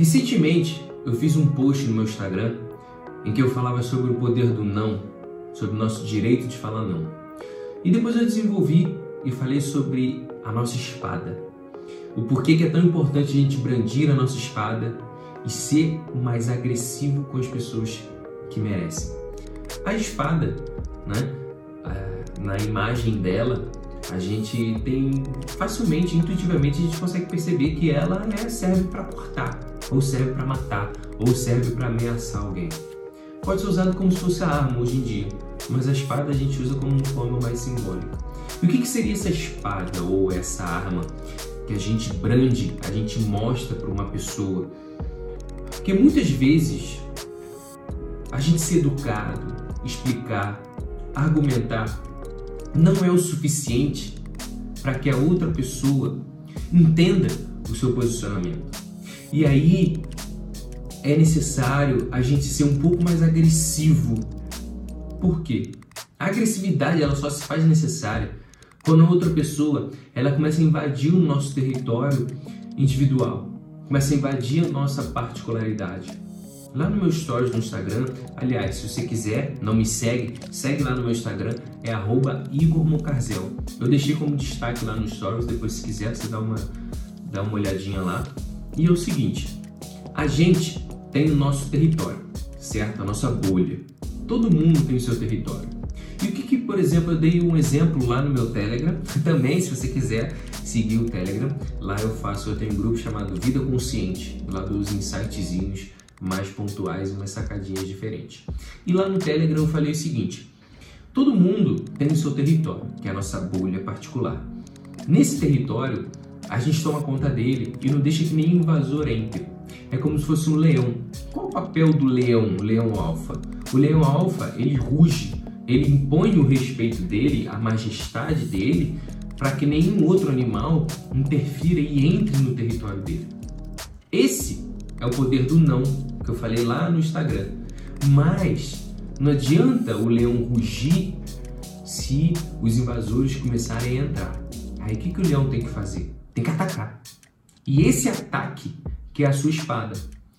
Recentemente eu fiz um post no meu Instagram em que eu falava sobre o poder do não, sobre o nosso direito de falar não. E depois eu desenvolvi e falei sobre a nossa espada. O porquê que é tão importante a gente brandir a nossa espada e ser mais agressivo com as pessoas que merecem. A espada, né? Na imagem dela, a gente tem facilmente, intuitivamente, a gente consegue perceber que ela é, serve para cortar, ou serve para matar, ou serve para ameaçar alguém. Pode ser usado como se fosse a arma hoje em dia, mas a espada a gente usa como uma forma mais simbólica. E o que, que seria essa espada ou essa arma que a gente brande, a gente mostra para uma pessoa? Porque muitas vezes a gente ser educado, explicar, argumentar não é o suficiente para que a outra pessoa entenda o seu posicionamento. E aí é necessário a gente ser um pouco mais agressivo. Por quê? A agressividade ela só se faz necessária quando a outra pessoa ela começa a invadir o nosso território individual, começa a invadir a nossa particularidade. Lá no meu stories no Instagram, aliás, se você quiser, não me segue, segue lá no meu Instagram, é Igor Mocarzel. Eu deixei como destaque lá no stories, depois se quiser você dá uma, dá uma olhadinha lá. E é o seguinte, a gente tem o nosso território, certo? A nossa bolha. Todo mundo tem o seu território. E o que, que, por exemplo, eu dei um exemplo lá no meu Telegram, também se você quiser seguir o Telegram, lá eu faço, eu tenho um grupo chamado Vida Consciente, lá dos insightzinhos mais pontuais umas sacadinhas diferentes. E lá no Telegram eu falei o seguinte: todo mundo tem o seu território, que é a nossa bolha particular. Nesse território, a gente toma conta dele e não deixa que nenhum invasor entre. É como se fosse um leão. Qual o papel do leão, o leão alfa? O leão alfa, ele ruge, ele impõe o respeito dele, a majestade dele, para que nenhum outro animal interfira e entre no território dele. Esse é o poder do não que eu falei lá no Instagram. Mas não adianta o leão rugir se os invasores começarem a entrar. Aí o que, que o leão tem que fazer? Tem que atacar. E esse ataque, que é a sua espada,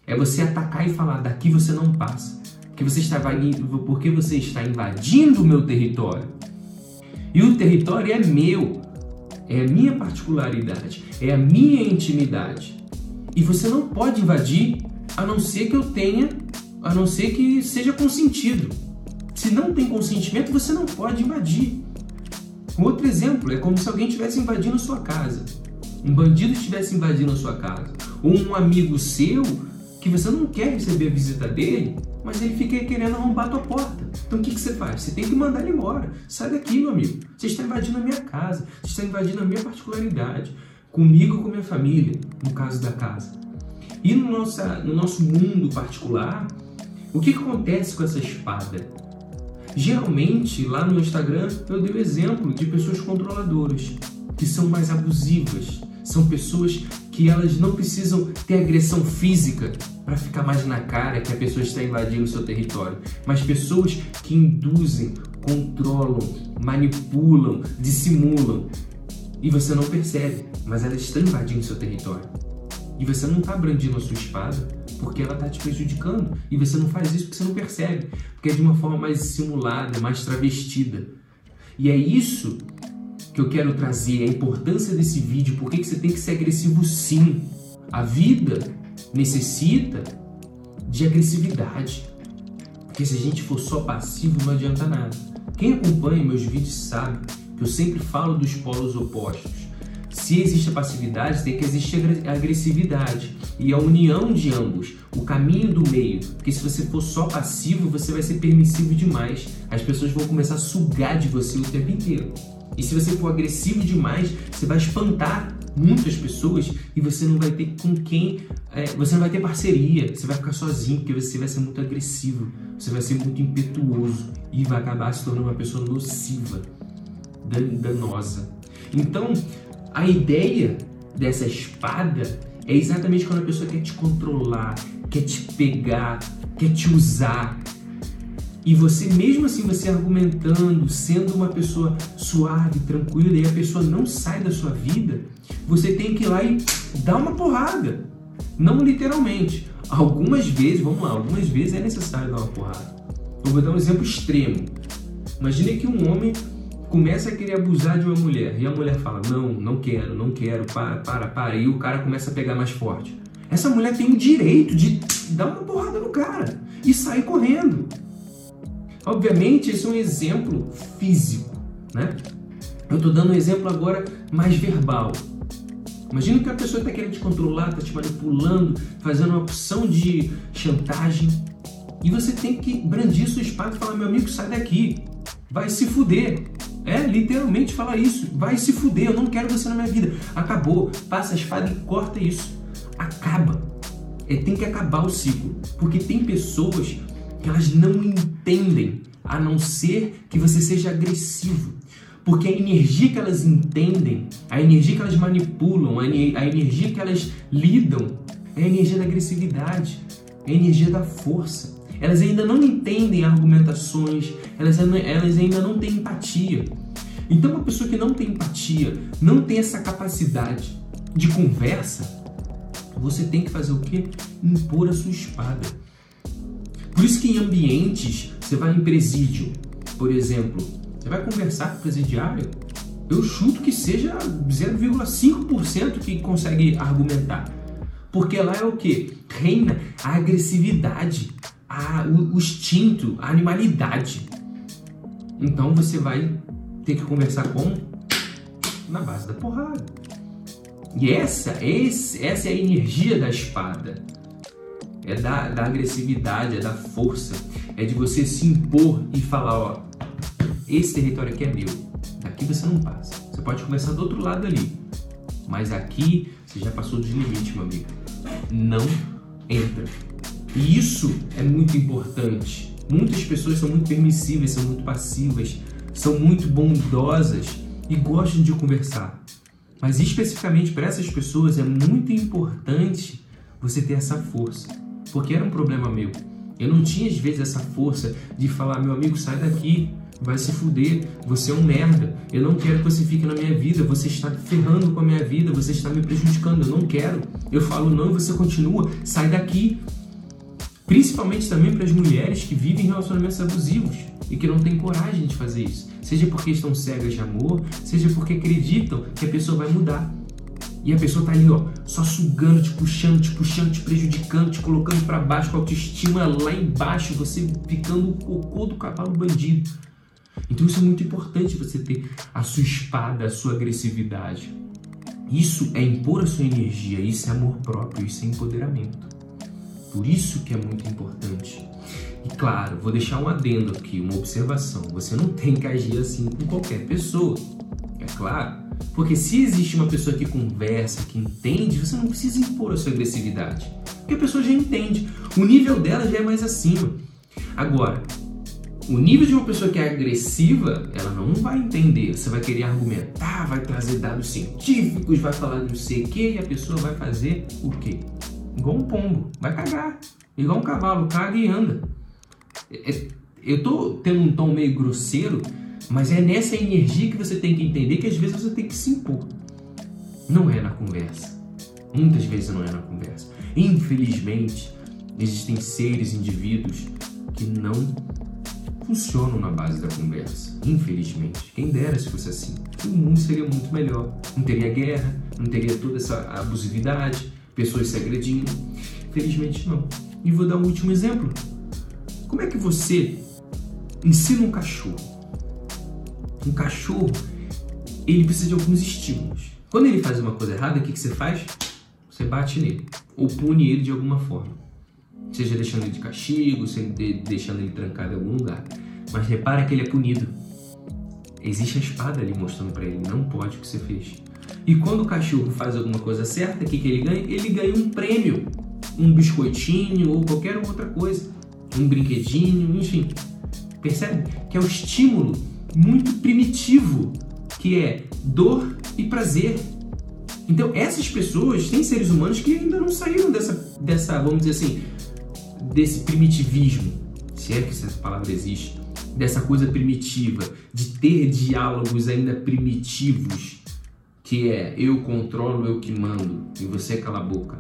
é você atacar e falar: daqui você não passa. Porque você está, porque você está invadindo o meu território. E o território é meu, é a minha particularidade, é a minha intimidade. E você não pode invadir a não ser que eu tenha, a não ser que seja consentido. Se não tem consentimento, você não pode invadir. Outro exemplo é como se alguém estivesse invadindo sua casa. Um bandido estivesse invadindo a sua casa. Ou um amigo seu que você não quer receber a visita dele, mas ele fica querendo arrombar a tua porta. Então o que, que você faz? Você tem que mandar ele embora. Sai daqui, meu amigo. Você está invadindo a minha casa. Você está invadindo a minha particularidade. Comigo com minha família, no caso da casa. E no, nossa, no nosso mundo particular, o que, que acontece com essa espada? Geralmente, lá no Instagram, eu dei o exemplo de pessoas controladoras, que são mais abusivas. São pessoas que elas não precisam ter agressão física para ficar mais na cara que a pessoa está invadindo o seu território, mas pessoas que induzem, controlam, manipulam, dissimulam. E você não percebe, mas elas estão invadindo seu território. E você não está brandindo a sua espada porque ela está te prejudicando. E você não faz isso porque você não percebe. Porque é de uma forma mais simulada, mais travestida. E é isso que eu quero trazer, a importância desse vídeo. Por que você tem que ser agressivo sim? A vida necessita de agressividade. Porque se a gente for só passivo, não adianta nada. Quem acompanha meus vídeos sabe que eu sempre falo dos polos opostos. Se existe a passividade, tem que existir a agressividade e a união de ambos, o caminho do meio. Porque se você for só passivo, você vai ser permissivo demais. As pessoas vão começar a sugar de você o tempo inteiro. E se você for agressivo demais, você vai espantar muitas pessoas e você não vai ter com quem, é, você não vai ter parceria, você vai ficar sozinho porque você vai ser muito agressivo, você vai ser muito impetuoso e vai acabar se tornando uma pessoa nociva, danosa. Então, a ideia dessa espada é exatamente quando a pessoa quer te controlar, quer te pegar, quer te usar. E você, mesmo assim, você argumentando, sendo uma pessoa suave, tranquila, e a pessoa não sai da sua vida, você tem que ir lá e dar uma porrada. Não literalmente. Algumas vezes, vamos lá, algumas vezes é necessário dar uma porrada. Eu vou dar um exemplo extremo. Imagine que um homem começa a querer abusar de uma mulher e a mulher fala: Não, não quero, não quero, para, para, para. E o cara começa a pegar mais forte. Essa mulher tem o direito de dar uma porrada no cara e sair correndo. Obviamente, esse é um exemplo físico, né? Eu estou dando um exemplo agora mais verbal. Imagina que a pessoa está querendo te controlar, está te manipulando, fazendo uma opção de chantagem. E você tem que brandir sua espada e falar: meu amigo, sai daqui, vai se fuder. É, literalmente falar isso. Vai se fuder, eu não quero você na minha vida. Acabou. Passa a espada e corta isso. Acaba. É, tem que acabar o ciclo. Porque tem pessoas elas não entendem a não ser que você seja agressivo. Porque a energia que elas entendem, a energia que elas manipulam, a, energia que elas lidam, é a energia da agressividade, é a energia da força. Elas ainda não entendem argumentações, elas, elas ainda não têm empatia. Então, uma pessoa que não tem empatia, não tem essa capacidade de conversa, você tem que fazer o quê? Impor a sua espada. Por isso que em ambientes, você vai em presídio, por exemplo, você vai conversar com o presidiário, eu chuto que seja 0,5% que consegue argumentar. Porque lá é o que? Reina a agressividade, a, o, o instinto, a animalidade. Então você vai ter que conversar com na base da porrada. E essa, esse, essa é a energia da espada. É da, da agressividade, é da força. É de você se impor e falar, ó, esse território aqui é meu. Daqui você não passa. Você pode começar do outro lado ali. Mas aqui você já passou dos limites, meu amigo. Não entra. E isso é muito importante. Muitas pessoas são muito permissivas, são muito passivas, são muito bondosas e gostam de conversar. Mas especificamente para essas pessoas é muito importante você ter essa força. Porque era um problema meu. Eu não tinha às vezes essa força de falar, meu amigo, sai daqui, vai se fuder, você é um merda, eu não quero que você fique na minha vida, você está ferrando com a minha vida, você está me prejudicando, eu não quero. Eu falo não e você continua, sai daqui. Principalmente também para as mulheres que vivem relacionamentos abusivos e que não têm coragem de fazer isso. Seja porque estão cegas de amor, seja porque acreditam que a pessoa vai mudar. E a pessoa tá ali, ó, só sugando, te puxando, te puxando, te prejudicando, te colocando para baixo, com a autoestima lá embaixo, você ficando o cocô do cavalo bandido. Então isso é muito importante você ter a sua espada, a sua agressividade. Isso é impor a sua energia, isso é amor próprio, isso é empoderamento. Por isso que é muito importante. E claro, vou deixar um adendo aqui, uma observação. Você não tem que agir assim com qualquer pessoa. É claro. Porque se existe uma pessoa que conversa, que entende, você não precisa impor a sua agressividade. Porque a pessoa já entende. O nível dela já é mais acima. Agora, o nível de uma pessoa que é agressiva, ela não vai entender. Você vai querer argumentar, vai trazer dados científicos, vai falar não sei o que, e a pessoa vai fazer o quê? igual um pombo, vai cagar. Igual um cavalo, caga e anda. É, é, eu tô tendo um tom meio grosseiro, mas é nessa energia que você tem que entender que às vezes você tem que se impor. Não é na conversa. Muitas vezes não é na conversa. Infelizmente, existem seres, indivíduos que não funcionam na base da conversa. Infelizmente. Quem dera se fosse assim. O mundo seria muito melhor. Não teria guerra, não teria toda essa abusividade, pessoas se agredindo. Felizmente não. E vou dar um último exemplo. Como é que você ensina um cachorro? Um cachorro, ele precisa de alguns estímulos. Quando ele faz uma coisa errada, o que, que você faz? Você bate nele ou pune ele de alguma forma. Seja deixando ele de castigo, seja deixando ele trancado em algum lugar. Mas repara que ele é punido. Existe a espada ali mostrando para ele, não pode o que você fez. E quando o cachorro faz alguma coisa certa, o que, que ele ganha? Ele ganha um prêmio, um biscoitinho ou qualquer outra coisa, um brinquedinho, enfim. Percebe? Que é o estímulo muito primitivo, que é dor e prazer. Então, essas pessoas têm seres humanos que ainda não saíram dessa, dessa vamos dizer assim, desse primitivismo, se é que essa palavra existe, dessa coisa primitiva, de ter diálogos ainda primitivos que é eu controlo, eu que mando e você cala a boca.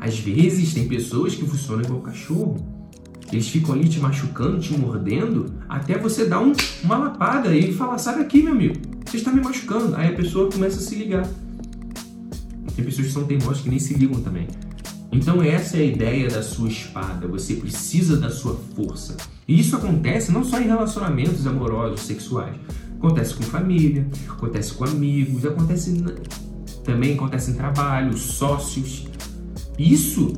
Às vezes tem pessoas que funcionam igual cachorro. Eles ficam ali te machucando, te mordendo, até você dar um, uma lapada e falar: sai daqui, meu amigo, você está me machucando. Aí a pessoa começa a se ligar. Tem pessoas que são teimosas que nem se ligam também. Então essa é a ideia da sua espada. Você precisa da sua força. E isso acontece não só em relacionamentos amorosos, sexuais. Acontece com família, acontece com amigos, acontece também acontece em trabalho, sócios. Isso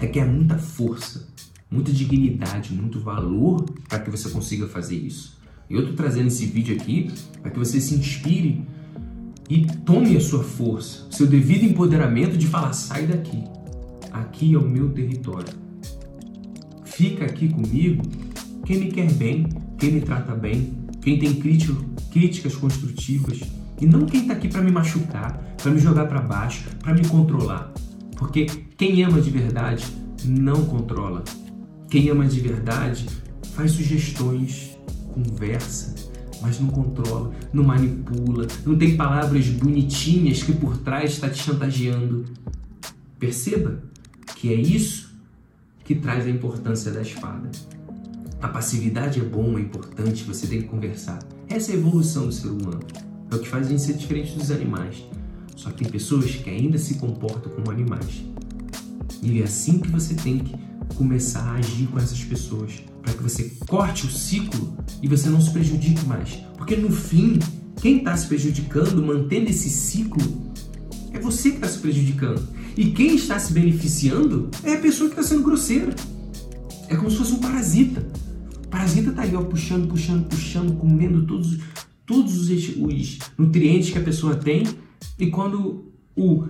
é que é muita força, muita dignidade, muito valor para que você consiga fazer isso. Eu estou trazendo esse vídeo aqui para que você se inspire e tome a sua força, seu devido empoderamento de falar: sai daqui, aqui é o meu território. Fica aqui comigo quem me quer bem, quem me trata bem, quem tem críticas construtivas e não quem está aqui para me machucar, para me jogar para baixo, para me controlar. Porque quem ama de verdade não controla. Quem ama de verdade faz sugestões, conversa, mas não controla, não manipula, não tem palavras bonitinhas que por trás está te chantageando. Perceba que é isso que traz a importância da espada. A passividade é bom, é importante, você tem que conversar. Essa é a evolução do ser humano. É o que faz a gente ser diferente dos animais. Só que tem pessoas que ainda se comportam como animais. E é assim que você tem que começar a agir com essas pessoas, para que você corte o ciclo e você não se prejudique mais. Porque no fim, quem está se prejudicando, mantendo esse ciclo, é você que está se prejudicando. E quem está se beneficiando é a pessoa que está sendo grosseira. É como se fosse um parasita. O parasita está aí, ó, puxando, puxando, puxando, comendo todos, todos os, os nutrientes que a pessoa tem. E quando o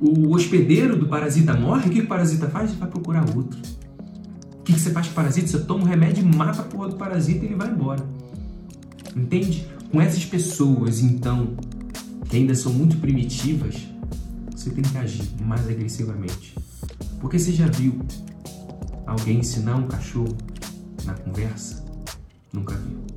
o hospedeiro do parasita morre, o que o parasita faz? Ele vai procurar outro. O que você faz com o parasita? Você toma um remédio e mata a porra do parasita e ele vai embora. Entende? Com essas pessoas, então, que ainda são muito primitivas, você tem que agir mais agressivamente. Porque você já viu alguém ensinar um cachorro na conversa? Nunca viu.